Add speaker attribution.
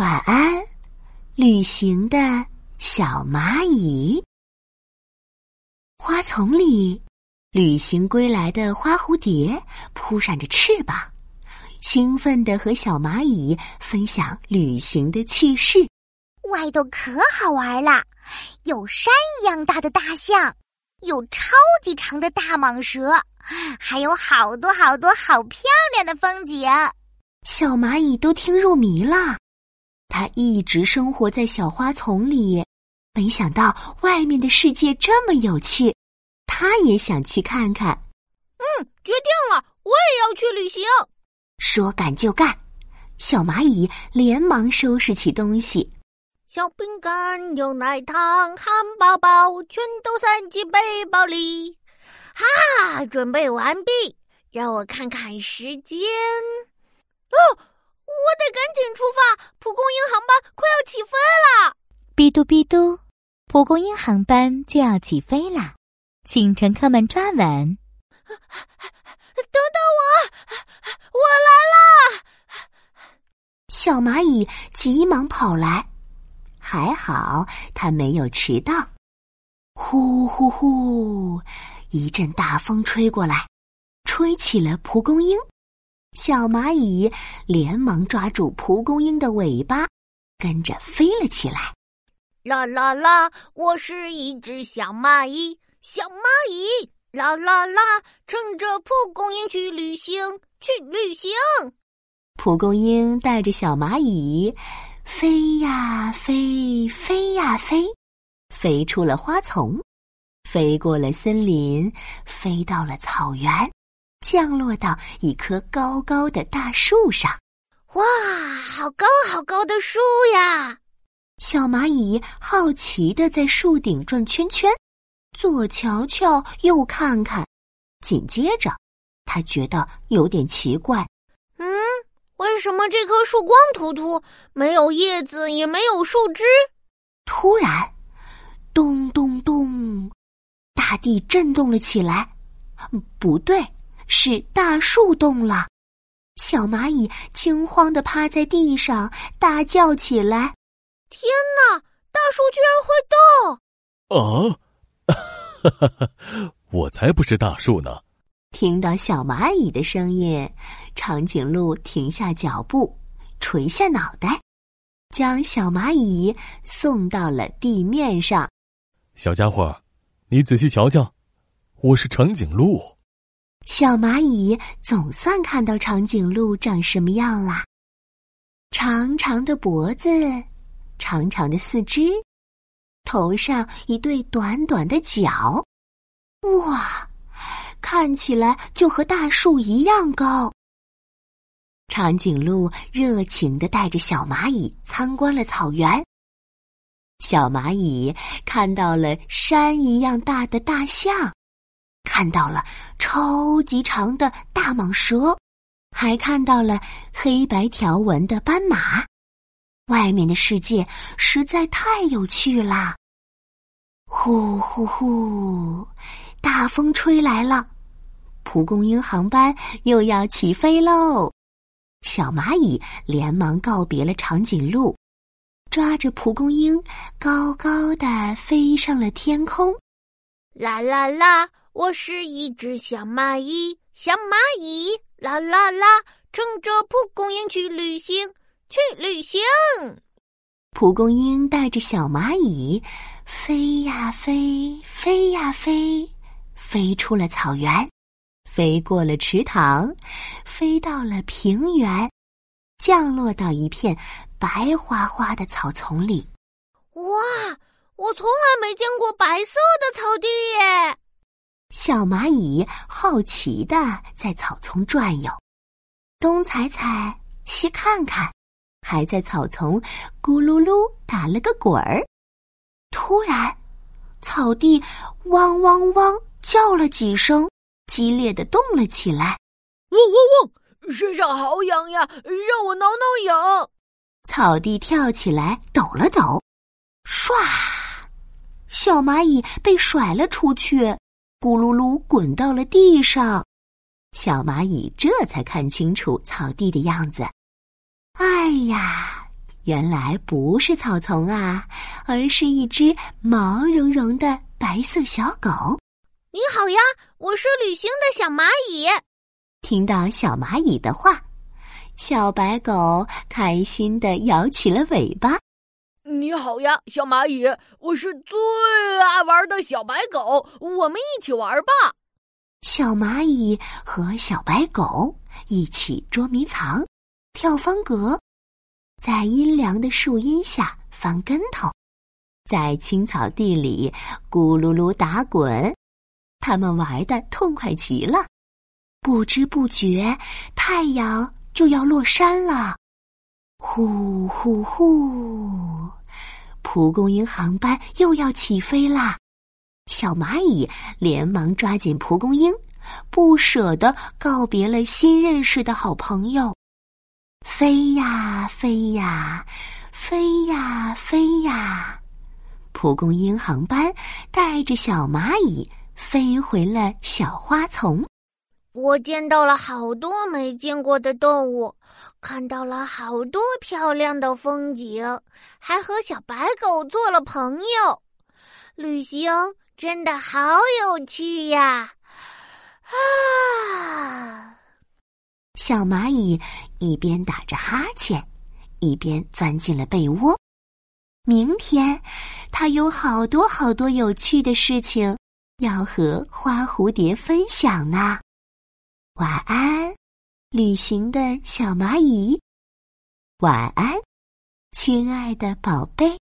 Speaker 1: 晚安，旅行的小蚂蚁。花丛里，旅行归来的花蝴蝶扑闪着翅膀，兴奋的和小蚂蚁分享旅行的趣事。
Speaker 2: 外头可好玩了，有山一样大的大象，有超级长的大蟒蛇，还有好多好多好漂亮的风景。
Speaker 1: 小蚂蚁都听入迷了。它一直生活在小花丛里，没想到外面的世界这么有趣，它也想去看看。
Speaker 3: 嗯，决定了，我也要去旅行。
Speaker 1: 说干就干，小蚂蚁连忙收拾起东西。
Speaker 3: 小饼干、牛奶糖、汉堡包，全都塞进背包里。哈，准备完毕，让我看看时间。哦。我得赶紧出发，蒲公英航班快要起飞了。
Speaker 4: 哔嘟哔嘟，蒲公英航班就要起飞了，请乘客们抓稳。
Speaker 3: 等等我，我来啦！
Speaker 1: 小蚂蚁急忙跑来，还好它没有迟到。呼呼呼，一阵大风吹过来，吹起了蒲公英。小蚂蚁连忙抓住蒲公英的尾巴，跟着飞了起来。
Speaker 3: 啦啦啦！我是一只小蚂蚁，小蚂蚁，啦啦啦！乘着蒲公英去旅行，去旅行。
Speaker 1: 蒲公英带着小蚂蚁飞呀飞，飞呀飞，飞出了花丛，飞过了森林，飞到了草原。降落到一棵高高的大树上，
Speaker 3: 哇，好高好高的树呀！
Speaker 1: 小蚂蚁好奇的在树顶转圈圈，左瞧瞧，右看看。紧接着，他觉得有点奇怪：
Speaker 3: 嗯，为什么这棵树光秃秃，没有叶子，也没有树枝？
Speaker 1: 突然，咚咚咚，大地震动了起来。不对。是大树动了，小蚂蚁惊慌的趴在地上，大叫起来：“
Speaker 3: 天哪！大树居然
Speaker 5: 会动！”啊，我才不是大树呢！
Speaker 1: 听到小蚂蚁的声音，长颈鹿停下脚步，垂下脑袋，将小蚂蚁送到了地面上。
Speaker 5: 小家伙，你仔细瞧瞧，我是长颈鹿。
Speaker 1: 小蚂蚁总算看到长颈鹿长什么样啦！长长的脖子，长长的四肢，头上一对短短的角，哇，看起来就和大树一样高。长颈鹿热情的带着小蚂蚁参观了草原。小蚂蚁看到了山一样大的大象。看到了超级长的大蟒蛇，还看到了黑白条纹的斑马。外面的世界实在太有趣啦！呼呼呼，大风吹来了，蒲公英航班又要起飞喽！小蚂蚁连忙告别了长颈鹿，抓着蒲公英，高高的飞上了天空。
Speaker 3: 啦啦啦！我是一只小蚂蚁，小蚂蚁，啦啦啦，乘着蒲公英去旅行，去旅行。
Speaker 1: 蒲公英带着小蚂蚁飞呀飞，飞呀飞，飞出了草原，飞过了池塘，飞到了平原，降落到一片白花花的草丛里。
Speaker 3: 哇，我从来没见过白色的草地耶！
Speaker 1: 小蚂蚁好奇的在草丛转悠，东踩踩，西看看，还在草丛咕噜噜打了个滚儿。突然，草地汪汪汪叫了几声，激烈的动了起来。
Speaker 3: 汪汪汪！身上好痒呀，让我挠挠痒。
Speaker 1: 草地跳起来，抖了抖，唰，小蚂蚁被甩了出去。咕噜噜滚到了地上，小蚂蚁这才看清楚草地的样子。哎呀，原来不是草丛啊，而是一只毛茸茸的白色小狗。
Speaker 3: 你好呀，我是旅行的小蚂蚁。
Speaker 1: 听到小蚂蚁的话，小白狗开心的摇起了尾巴。
Speaker 6: 你好呀，小蚂蚁，我是最爱玩的小白狗，我们一起玩吧。
Speaker 1: 小蚂蚁和小白狗一起捉迷藏、跳方格，在阴凉的树荫下翻跟头，在青草地里咕噜噜打滚，他们玩的痛快极了。不知不觉，太阳就要落山了。呼呼呼！蒲公英航班又要起飞啦！小蚂蚁连忙抓紧蒲公英，不舍得告别了新认识的好朋友。飞呀飞呀，飞呀飞呀！蒲公英航班带着小蚂蚁飞回了小花丛。
Speaker 3: 我见到了好多没见过的动物，看到了好多漂亮的风景，还和小白狗做了朋友。旅行真的好有趣呀！啊，
Speaker 1: 小蚂蚁一边打着哈欠，一边钻进了被窝。明天，它有好多好多有趣的事情要和花蝴蝶分享呢。晚安，旅行的小蚂蚁。晚安，亲爱的宝贝。